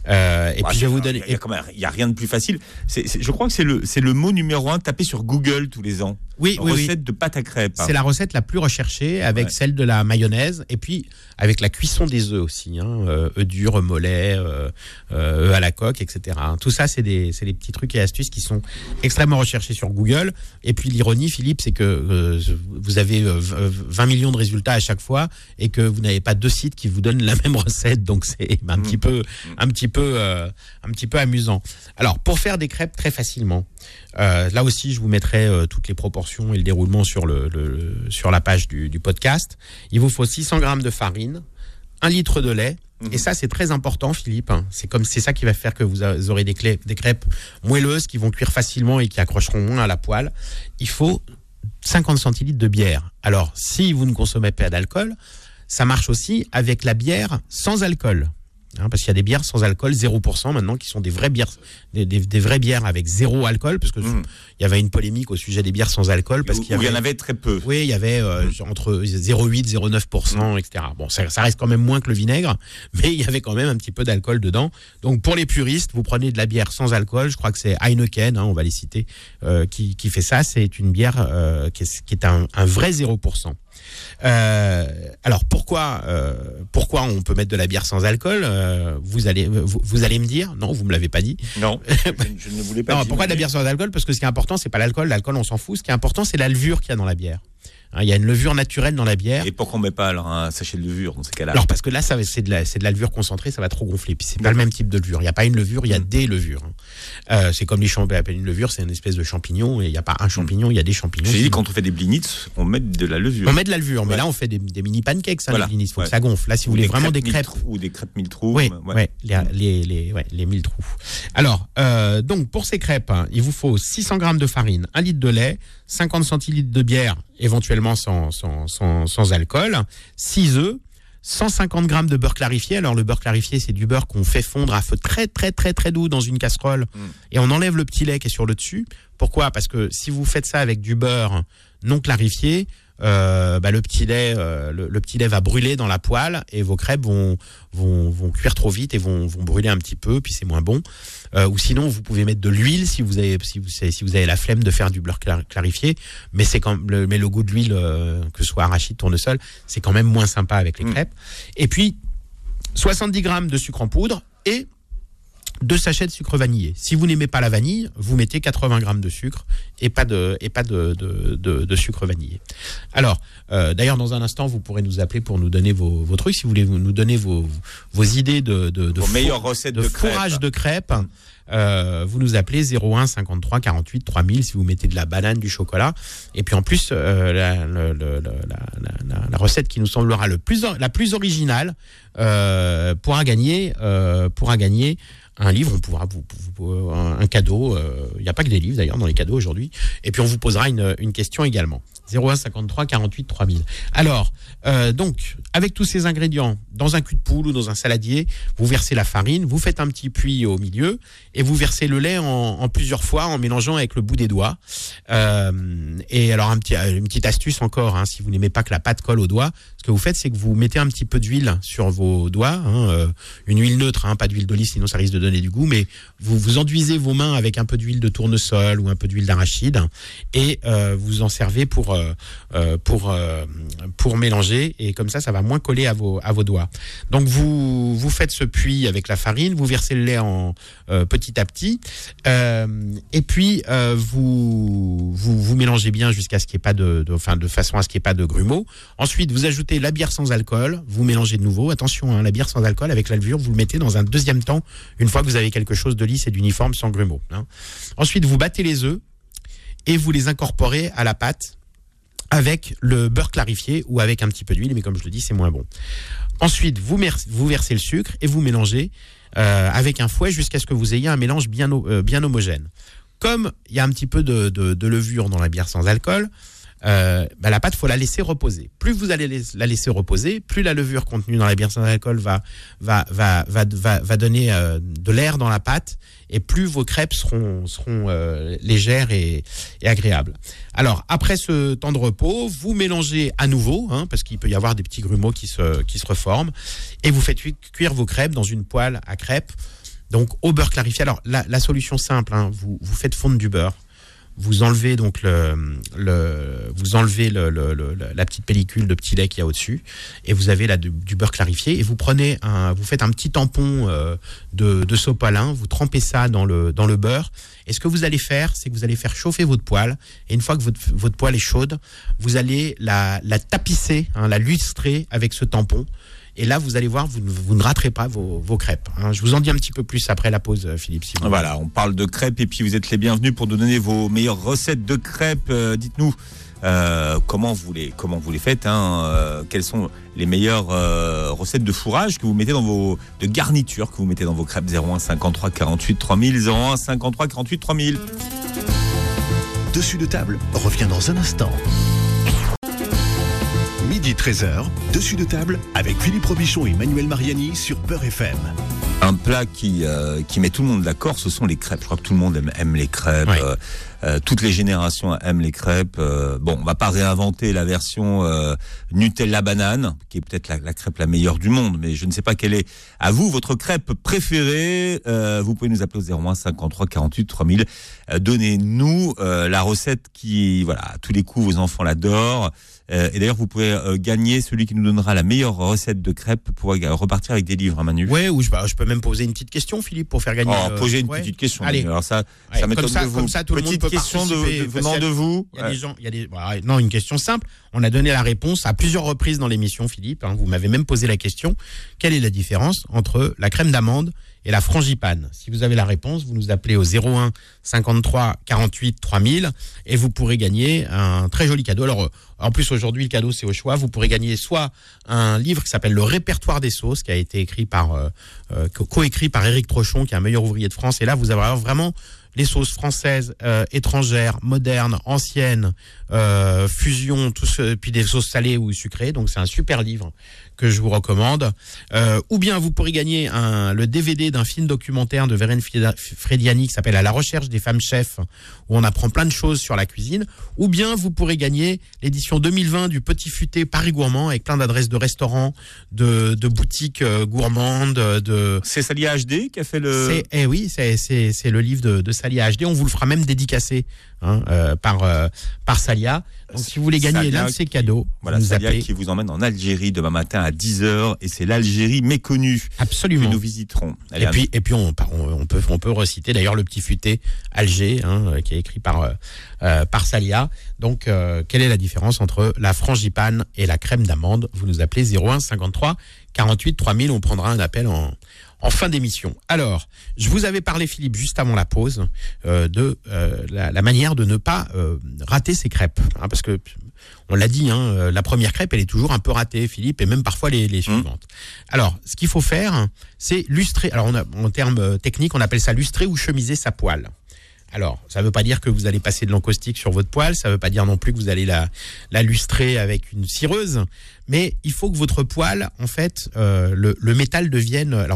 Euh, et puis, je vais vous donner. Il y a, rien de plus facile. Je crois que c'est le, le mot numéro un tapé sur Google tous les ans. Oui, oui, oui. recette de pâte à crêpes. C'est la recette la plus recherchée avec Ouais. celle de la mayonnaise et puis avec la cuisson des œufs aussi, hein, euh, œufs durs, œufs mollets, euh, œufs à la coque, etc. Tout ça, c'est des, des petits trucs et astuces qui sont extrêmement recherchés sur Google. Et puis l'ironie, Philippe, c'est que euh, vous avez euh, v- 20 millions de résultats à chaque fois et que vous n'avez pas deux sites qui vous donnent la même recette. Donc c'est un petit peu, un petit peu, euh, un petit peu amusant. Alors pour faire des crêpes très facilement, euh, là aussi, je vous mettrai euh, toutes les proportions et le déroulement sur, le, le- sur la page du, du podcast. Il vous faut 600 grammes de farine, un litre de lait. Mhm. Et ça, c'est très important, Philippe. hein. C'est comme c'est ça qui va faire que vous aurez des, clés- des crêpes moelleuses qui vont cuire facilement et qui accrocheront moins à la poêle. Il faut 50 centilitres de bière. Alors, si vous ne consommez pas d'alcool, ça marche aussi avec la bière sans alcool. Hein, parce qu'il y a des bières sans alcool, 0% maintenant, qui sont des vraies bières, des, des- des vraies bières avec zéro alcool, parce que Mhm. il y avait une polémique au sujet des bières sans alcool, parce qu'il y où il y avait, en avait très peu. oui, il y avait euh, genre entre 0,8, 0,9%, etc. Bon, ça, ça reste quand même moins que le vinaigre, mais il y avait quand même un petit peu d'alcool dedans. Donc pour les puristes, vous prenez de la bière sans alcool. Je crois que c'est Heineken, hein, on va les citer, euh, qui, qui fait ça. C'est une bière euh, qui est, qui est un, un vrai 0%. Euh, alors pourquoi euh, pourquoi on peut mettre de la bière sans alcool Euh, Vous allez vous, vous allez me dire non, vous me l'avez pas dit. Non, je, je ne voulais pas. Non, pourquoi de la bière sans alcool? Parce que ce qui est important, c'est pas l'alcool. L'alcool, on s'en fout. Ce qui est important, c'est la levure qu'il y a dans la bière. Hein, Il y a une levure naturelle dans la bière. Et pourquoi on met pas alors un sachet de levure dans ces cas-là? Alors parce que là, c'est de la, c'est de la levure concentrée, ça va trop gonfler. Puis c'est pas le même type de levure. Il n'y a pas une levure, il y a Mm. des levures. hein. Euh, c'est comme les champignons. Une levure, c'est une espèce de champignon et il n'y a pas un champignon, il y a des champignons. J'ai dit quand on fait des blinitz, on met de la levure. on met de la levure, mais là on fait des, des mini pancakes, Voilà. les blinis. faut Ouais. que ça gonfle. Là, si vous Ou voulez vraiment des mille crêpes, trous- ou des crêpes mille trous. oui, ouais. les, les, les, les 1000 trous. Alors, euh, donc pour ces crêpes, hein, il vous faut 600 grammes de farine, 1 litre de lait, 50 centilitres de bière, éventuellement sans, sans, sans, sans alcool, 6 œufs, 150 grammes de beurre clarifié. Alors le beurre clarifié, c'est du beurre qu'on fait fondre à feu très très très très doux dans une casserole et on enlève le petit lait qui est sur le dessus. Pourquoi? Parce que si vous faites ça avec du beurre non clarifié, euh, bah, le petit lait, euh, le, le petit lait va brûler dans la poêle et vos crêpes vont vont, vont cuire trop vite et vont, vont brûler un petit peu, puis c'est moins bon. Euh, ou sinon, vous pouvez mettre de l'huile si vous avez si vous si vous avez la flemme de faire du beurre clar- clarifié, mais c'est quand le, mais le goût de l'huile, euh, que ce soit arachide, tournesol, c'est quand même moins sympa avec les Mm. crêpes. Et puis 70 grammes de sucre en poudre et deux sachets de sucre vanillé. Si vous n'aimez pas la vanille, vous mettez 80 grammes de sucre et pas de, et pas de, de, de- de sucre vanillé. Alors, euh, d'ailleurs, dans un instant, vous pourrez nous appeler pour nous donner vos, vos trucs, si vous voulez nous donner vos, vos idées de, de, de Vos meilleures recettes de, crêpes. fourrage de crêpes. Euh, vous nous appelez 01 53 48 3000 si vous mettez de la banane, du chocolat. Et puis en plus, euh, la, la- la- la- la recette qui nous semblera le plus, la plus originale pourra gagner, pourra gagner un livre. On pourra vous, vous- un, cadeau. euh, Il n'y a pas que des livres d'ailleurs dans les cadeaux aujourd'hui. Et puis on vous posera une, une question également. 01 53 48 3000. Alors, euh, donc, avec tous ces ingrédients, dans un cul de poule ou dans un saladier, vous versez la farine, vous faites un petit puits au milieu et vous versez le lait en, plusieurs fois en mélangeant avec le bout des doigts. Euh, et alors, un petit, euh, une petite astuce encore, hein, si vous n'aimez pas que la pâte colle aux doigts, ce que vous faites, c'est que vous mettez un petit peu d'huile sur vos doigts, hein, euh, une huile neutre, hein, pas d'huile d'olive, sinon ça risque de donner du goût, mais vous vous enduisez vos mains avec un peu d'huile de tournesol ou un peu d'huile d'arachide et euh, vous en servez pour euh, euh, pour pour mélanger et comme ça ça va moins coller à vos à vos doigts. Donc vous vous faites ce puits avec la farine, vous versez le lait en petit à petit et puis vous, vous vous mélangez bien jusqu'à ce qu'il n'y ait pas de, de enfin de façon à ce qu'il n'y ait pas de grumeaux. Ensuite vous ajoutez la bière sans alcool, vous mélangez de nouveau. Attention, hein, la bière sans alcool avec la levure, vous le mettez dans un deuxième temps une fois que vous avez quelque chose de lisse et d'uniforme sans grumeaux. hein. Ensuite vous battez les œufs et vous les incorporez à la pâte avec le beurre clarifié ou avec un petit peu d'huile, mais comme je le dis, c'est moins bon. Ensuite, vous, versez le sucre et vous mélangez euh, avec un fouet jusqu'à ce que vous ayez un mélange bien, euh, homogène. Comme il y a un petit peu de levure dans la bière sans alcool, euh, bah, la pâte, faut la laisser reposer. Plus vous allez la laisser reposer, plus la levure contenue dans la bière sans alcool va, va, va, va, va, va donner euh, de l'air dans la pâte et plus vos crêpes seront, seront euh, légères et, agréables. Alors, après ce temps de repos, vous mélangez à nouveau, hein, parce qu'il peut y avoir des petits grumeaux qui se, qui se reforment, et vous faites cuire vos crêpes dans une poêle à crêpes, donc au beurre clarifié. Alors, la, la solution simple, hein, vous, vous faites fondre du beurre, vous enlevez donc le, vous enlevez le, le- le- la petite pellicule de petit lait qu'il y a au-dessus et vous avez du, beurre clarifié et vous prenez un vous faites un petit tampon euh, de, de sopalin, vous trempez ça dans le dans le beurre et ce que vous allez faire c'est que vous allez faire chauffer votre poêle et une fois que votre, votre poêle est chaude, vous allez la, la tapisser, hein, la lustrer avec ce tampon et là, vous allez voir, vous, ne- vous ne raterez pas vos, vos crêpes. hein. Je vous en dis un petit peu plus après la pause, euh, Philippe. Si vous Voilà, on parle de crêpes et puis vous êtes les bienvenus pour nous donner vos meilleures recettes de crêpes. Euh, Dites-nous euh, comment vous les comment vous les faites. Hein, euh, quelles sont les meilleures euh, recettes de fourrage que vous mettez dans vos de garniture que vous mettez dans vos crêpes? 01 53 48 3000 01 53 48 3000. Dessus de table revient dans un instant. Midi 13h, dessus de table avec Philippe Robichon et Manuel Mariani sur Peur FM. Un plat qui euh, qui met tout le monde d'accord, ce sont les crêpes. Je crois que tout le monde aime, aime les crêpes. Ouais. euh, euh, toutes les générations aiment les crêpes. Euh, bon, on va pas réinventer la version euh, Nutella banane, qui est peut-être la, la crêpe la meilleure du monde, mais je ne sais pas quelle est à vous votre crêpe préférée. Euh, vous pouvez nous appeler au 01 53 48 3000. Euh, Donnez-nous euh, la recette qui, voilà, à tous les coups vos enfants l'adorent. Euh, et d'ailleurs, vous pouvez euh, gagner celui qui nous donnera la meilleure recette de crêpes pour repartir avec des livres, hein, Manu. Ouais, ou je, bah, je peux même poser une petite question, Philippe, pour faire gagner. Oh, posez une ouais. petite question. Allez. Alors ça, ça m'étonne de vous. comme ça, tout le monde peut question de, venant de vous. Il y a des gens, il y a des, voilà, non, une question simple. On a donné la réponse à plusieurs reprises dans l'émission, Philippe. hein. vous m'avez même posé la question. Quelle est la différence entre la crème d'amande et la frangipane? Si vous avez la réponse, vous nous appelez au 01 53 48 3000 et vous pourrez gagner un très joli cadeau. Alors, euh, en plus, aujourd'hui, le cadeau, c'est au choix. Vous pourrez gagner soit un livre qui s'appelle Le répertoire des sauces, qui a été écrit par, euh, euh, co- coécrit par Éric Trochon, qui est un meilleur ouvrier de France. Et là, vous avoir vraiment les sauces françaises, euh, étrangères, modernes, anciennes, euh, fusion, tout ce, puis des sauces salées ou sucrées. Donc c'est un super livre que je vous recommande. Euh, ou bien vous pourrez gagner un, le DVD d'un film documentaire de Vérène Frediani qui s'appelle À la recherche des femmes chefs, où on apprend plein de choses sur la cuisine. Ou bien vous pourrez gagner l'édition 2020 du Petit Futé Paris Gourmand avec plein d'adresses de restaurants, de, de boutiques euh, gourmandes, de, C'est Salia HD qui a fait le. eh oui, c'est, le livre de, de Salia HD. On vous le fera même dédicacé hein, euh, par, euh, par Salia. Donc, si vous voulez gagner l'un de ces cadeaux, Voilà, vous Salia appelez. qui vous emmène en Algérie demain matin à 10h et c'est l'Algérie méconnue que Absolument. nous visiterons. Allez, Et puis, et puis on, peut, on peut reciter d'ailleurs le petit futé Alger, hein, euh, qui est écrit par, euh, euh, par Salia. Donc, euh, quelle est la différence entre la frangipane et la crème d'amande? Vous nous appelez 01 53 48 3000. On prendra un appel en, en fin d'émission. Alors, je vous avais parlé, Philippe, juste avant la pause, euh, de euh, la, la manière de ne pas euh, rater ses crêpes. hein, parce que, on l'a dit, hein, euh, la première crêpe, elle est toujours un peu ratée, Philippe, et même parfois les, les suivantes. Alors, ce qu'il faut faire, c'est lustrer. Alors, on a, en termes euh, techniques, on appelle ça lustrer ou chemiser sa poêle. Alors, ça ne veut pas dire que vous allez passer de l'encaustique sur votre poêle, ça ne veut pas dire non plus que vous allez la, la lustrer avec une cireuse, mais il faut que votre poêle, en fait, euh, le, métal devienne.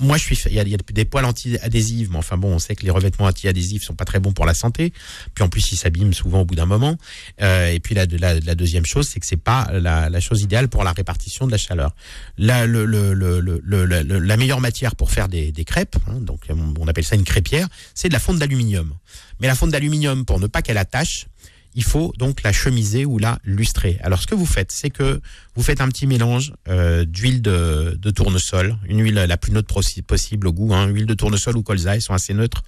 Moi, je suis, il y, a, des poêles anti-adhésives, mais enfin bon, on sait que les revêtements anti-adhésifs sont pas très bons pour la santé. Puis en plus, ils s'abîment souvent au bout d'un moment. Euh, et puis la, la, deuxième chose, c'est que c'est pas la, la chose idéale pour la répartition de la chaleur. La, le, le, le, la- le- la meilleure matière pour faire des, des crêpes, hein, donc on on appelle ça une crêpière, c'est de la fonte d'aluminium. Mais la fonte d'aluminium, pour ne pas qu'elle attache, il faut donc la chemiser ou la lustrer. Alors ce que vous faites, c'est que vous faites un petit mélange euh, d'huile de, tournesol, une huile la plus neutre possi- possible au goût, hein, huile de tournesol ou colza, sont assez neutres,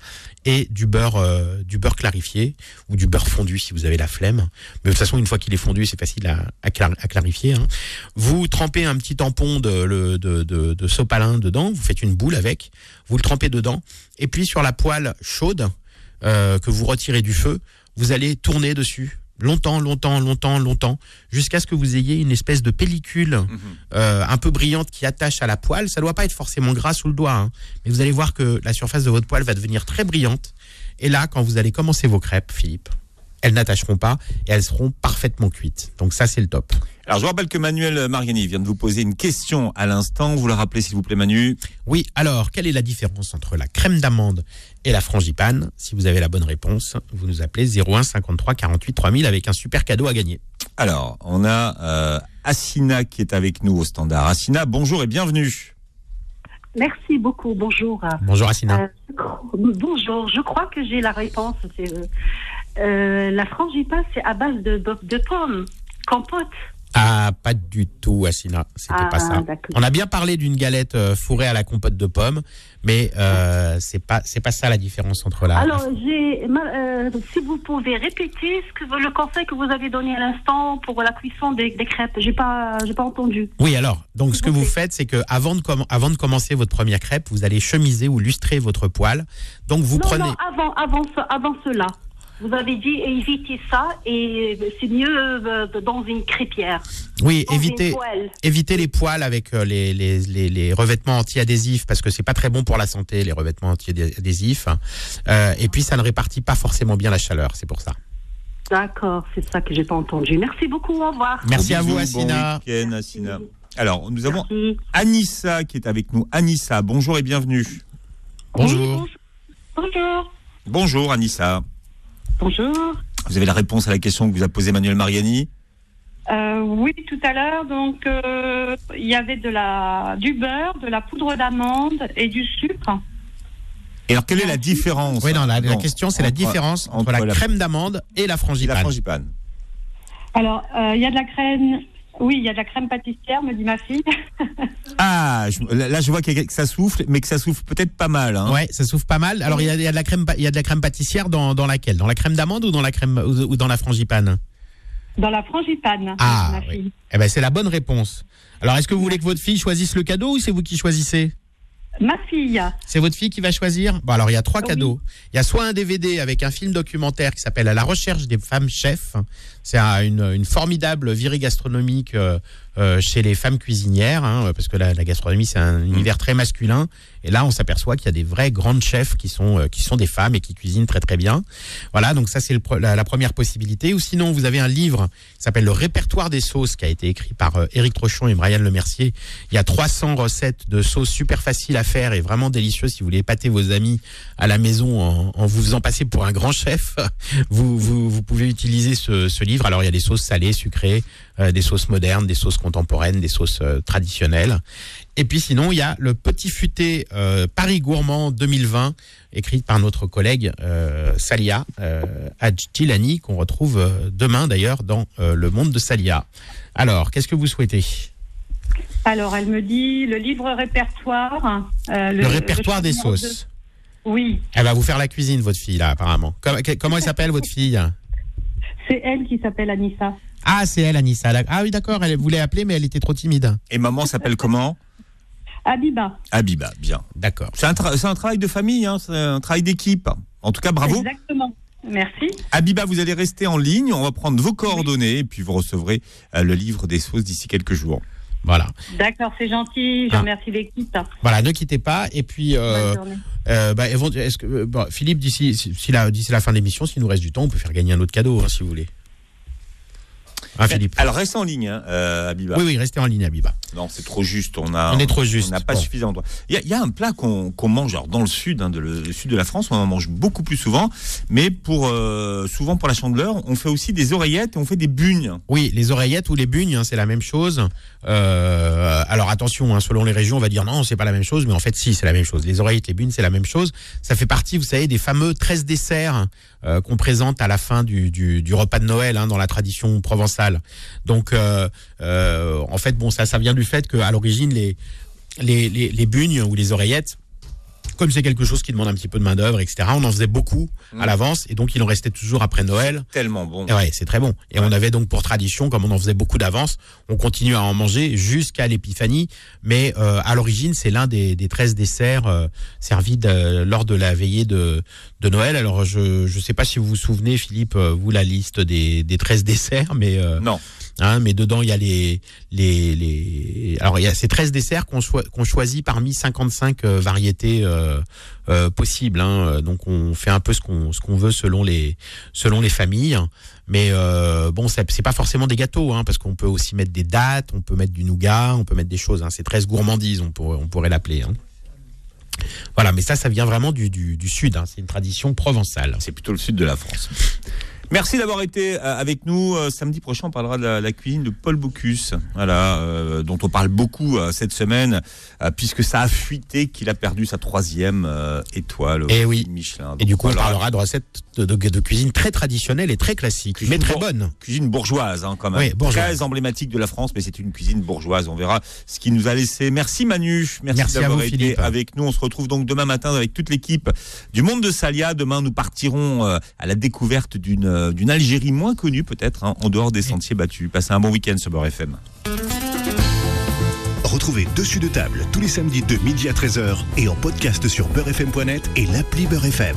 et du beurre, euh, du beurre clarifié ou du beurre fondu si vous avez la flemme. Mais de toute façon, une fois qu'il est fondu, c'est facile à, à clar- à clarifier. hein. Vous trempez un petit tampon de sopalin dedans, vous faites une boule avec, vous le trempez dedans, et puis sur la poêle chaude euh, que vous retirez du feu, vous allez tourner dessus longtemps, longtemps, longtemps, longtemps, jusqu'à ce que vous ayez une espèce de pellicule Mhm. euh, un peu brillante qui attache à la poêle. Ça doit pas être forcément gras sous le doigt, hein, mais vous allez voir que la surface de votre poêle va devenir très brillante. Et là, quand vous allez commencer vos crêpes, Philippe, elles n'attacheront pas et elles seront parfaitement cuites. Donc ça, c'est le top. Alors, je vous rappelle que Manuel Mariani vient de vous poser une question à l'instant. Vous le rappelez, s'il vous plaît, Manu? Oui, alors, quelle est la différence entre la crème d'amande et la frangipane? Si vous avez la bonne réponse, vous nous appelez 01 53 48 3000 avec un super cadeau à gagner. Alors, on a euh, Assina qui est avec nous au standard. Assina, bonjour et bienvenue. Merci beaucoup. Bonjour. Bonjour Assina. Euh, bonjour. Je crois que j'ai la réponse. C'est euh, la frangipane, c'est à base de, de, de pommes, compote. Ah, pas du tout, Assina. C'était Ah, pas ça. d'accord. On a bien parlé d'une galette euh, fourrée à la compote de pommes, mais euh, c'est pas c'est pas ça la différence entre la. Alors, euh, si vous pouvez répéter ce que le conseil que vous avez donné à l'instant pour la cuisson des, des crêpes. J'ai pas, j'ai pas entendu. Oui, alors, donc ce que vous faites, c'est que avant de, comm- avant de commencer votre première crêpe, vous allez chemiser ou lustrer votre poêle. Donc vous non, prenez. non, avant, avant, avant cela. Vous avez dit évitez ça et c'est mieux euh, dans une crêpière. Oui, évitez, évitez les poêles avec euh, les, les, les, les revêtements anti-adhésifs parce que c'est pas très bon pour la santé, les revêtements anti-adhésifs. Euh, et puis ça ne répartit pas forcément bien la chaleur, c'est pour ça. D'accord, c'est ça que j'ai pas entendu. Merci beaucoup, au revoir. Merci à vous, Assina. Bon week-end, Assina. Alors, nous avons Merci. Anissa qui est avec nous. Anissa, bonjour et bienvenue. Bonjour. Oui, bonjour. Bonjour Anissa. Bonjour. Vous avez la réponse à la question que vous a posée Manuel Mariani. Euh, oui, tout à l'heure, donc euh, il y avait de la du beurre, de la poudre d'amande et du sucre. Et alors, quelle est la différence Oui, non, la, question, c'est la entre- différence entre, entre la, la- crème d'amande et la frangipane. la frangipane. Alors, euh, il y a de la crème. Oui, il y a de la crème pâtissière, me dit ma fille. Ah, je- là, je vois que que ça souffle, mais que ça souffle peut-être pas mal. Hein. Ouais, ça souffle pas mal. Alors il y a, il y a de la crème, il y a de la crème pâtissière dans, dans laquelle? Dans la crème d'amande ou dans la crème ou, ou dans la frangipane? Dans la frangipane, Ah, me dit ma oui. fille. Eh ben c'est la bonne réponse. Alors est-ce que vous voulez que votre fille choisisse le cadeau ou c'est vous qui choisissez? Ma fille. C'est votre fille qui va choisir? Bon, alors il y a trois Oui. cadeaux. Il y a soit un DVD avec un film documentaire qui s'appelle À la recherche des femmes chefs. C'est un- une, une formidable virée gastronomique euh, euh, chez les femmes cuisinières, hein, parce que la, la gastronomie c'est un univers très masculin. Et là, on s'aperçoit qu'il y a des vraies grandes chefs qui sont euh, qui sont des femmes et qui cuisinent très très bien. Voilà, donc ça c'est la, la première possibilité. Ou sinon, vous avez un livre qui s'appelle Le répertoire des sauces, qui a été écrit par euh, Éric Trochon et Brian Lemercier. Il y a 300 recettes de sauces super faciles à faire et vraiment délicieuses si vous voulez épater vos amis à la maison en, en vous faisant passer pour un grand chef. Vous, vous, vous pouvez utiliser ce, ce livre. Alors il y a des sauces salées, sucrées, euh, des sauces modernes, des sauces contemporaines, des sauces euh, traditionnelles. Et puis sinon, il y a le Petit Futé euh, Paris Gourmand 2020, écrit par notre collègue Salia Adjilani, qu'on retrouve demain d'ailleurs dans Le Monde de Salia. Alors, qu'est-ce que vous souhaitez? Alors, elle me dit le livre répertoire. Le, répertoire des de- sauces. Oui, Elle va vous faire la cuisine, votre fille, là, apparemment. Com- que- comment elle s'appelle, votre fille? C'est elle qui s'appelle Anissa. Ah, c'est elle, Anissa. Ah oui, d'accord, elle voulait appeler, mais elle était trop timide. Et maman s'appelle comment? Abiba. Habiba, bien. D'accord. C'est un, tra- c'est un travail de famille, hein, c'est un travail d'équipe. En tout cas, bravo. Exactement. Merci. Habiba, vous allez rester en ligne. On va prendre vos coordonnées et puis vous recevrez euh, le livre des sauces d'ici quelques jours. Voilà. D'accord, c'est gentil. Je Ah. remercie l'équipe. Voilà, ne quittez pas. Et puis, euh, Bonne journée. euh, bah, que, euh, bon, Philippe, d'ici si, si la, d'ici la fin de l'émission, s'il nous reste du temps, on peut faire gagner un autre cadeau, hein, si vous voulez. Hein, Philippe Alors restez en ligne, hein, euh, Habiba. Oui, oui, restez en ligne, Abiba. Non, c'est trop juste. On a. On est trop juste. On n'a pas Bon. suffisamment de. Il y, a- il y a un plat qu'on mange alors, dans le sud, hein, de le, le sud de la France. On en mange beaucoup plus souvent, mais pour euh, souvent pour la chandeleur, on fait aussi des oreillettes et on fait des bugnes. Oui, les oreillettes ou les bugnes, hein, c'est la même chose. Euh, alors attention, selon les régions, on va dire non, c'est pas la même chose, mais en fait, si, c'est la même chose. Les oreillettes, les bugnes, c'est la même chose. Ça fait partie, vous savez, des fameux 13 desserts euh, qu'on présente à la fin du, du, repas de Noël hein, dans la tradition provençale. Donc, euh, euh, en fait, bon, ça, ça vient du fait qu'à l'origine, les, les, les, les bugnes ou les oreillettes, comme c'est quelque chose qui demande un petit peu de main d'œuvre, etc. On en faisait beaucoup à Mm. l'avance, et donc il en restait toujours après Noël. Tellement bon. Et ouais, c'est très bon. Et on avait donc pour tradition, comme on en faisait beaucoup d'avance, on continue à en manger jusqu'à l'épiphanie. Mais euh, à l'origine, c'est l'un des, des 13 desserts euh, servis de- lors de la veillée de, de Noël. Alors, je ne sais pas si vous vous souvenez, Philippe, euh, vous, la liste des, des 13 desserts, mais... euh, Non. Hein, mais dedans, il y a les, les. Alors, il y a ces 13 desserts qu'on choi- qu'on choisit parmi 55 euh, variétés euh, euh, possibles. Hein. Donc, on fait un peu ce qu'on qu'on veut selon les, selon les familles. Mais euh, bon, c'est pas forcément des gâteaux, hein, parce qu'on peut aussi mettre des dattes, on peut mettre du nougat, on peut mettre des choses. C'est 13 gourmandises, on pourrait, l'appeler. Voilà, mais ça, ça vient vraiment du, sud. C'est une tradition provençale. C'est plutôt le sud de la France. Merci d'avoir été euh, avec nous. Euh, Samedi prochain, on parlera de la, la cuisine de Paul Bocuse, voilà, euh, dont on parle beaucoup euh, cette semaine, euh, puisque ça a fuité qu'il a perdu sa troisième étoile au Eh oui. Michelin. Et du coup, on parlera de recettes de, de- de cuisine très traditionnelle et très classique, Cuisine mais très bonne. Cuisine bourgeoise, hein, quand même. Oui, bourgeoise. Très emblématique de la France, mais c'est une cuisine bourgeoise. On verra ce qu'il nous a laissé. Merci Manu. Merci, d'avoir été Philippe. avec nous. On se retrouve donc demain matin avec toute l'équipe du Monde de Salia. Demain, nous partirons à la découverte d'une euh, d'une Algérie moins connue, peut-être, hein, en dehors des sentiers battus. Passez un bon week-end sur Beurre FM. Retrouvez Dessus de table tous les samedis de midi à 13h et en podcast sur beurrefm.net et l'appli Beurre FM.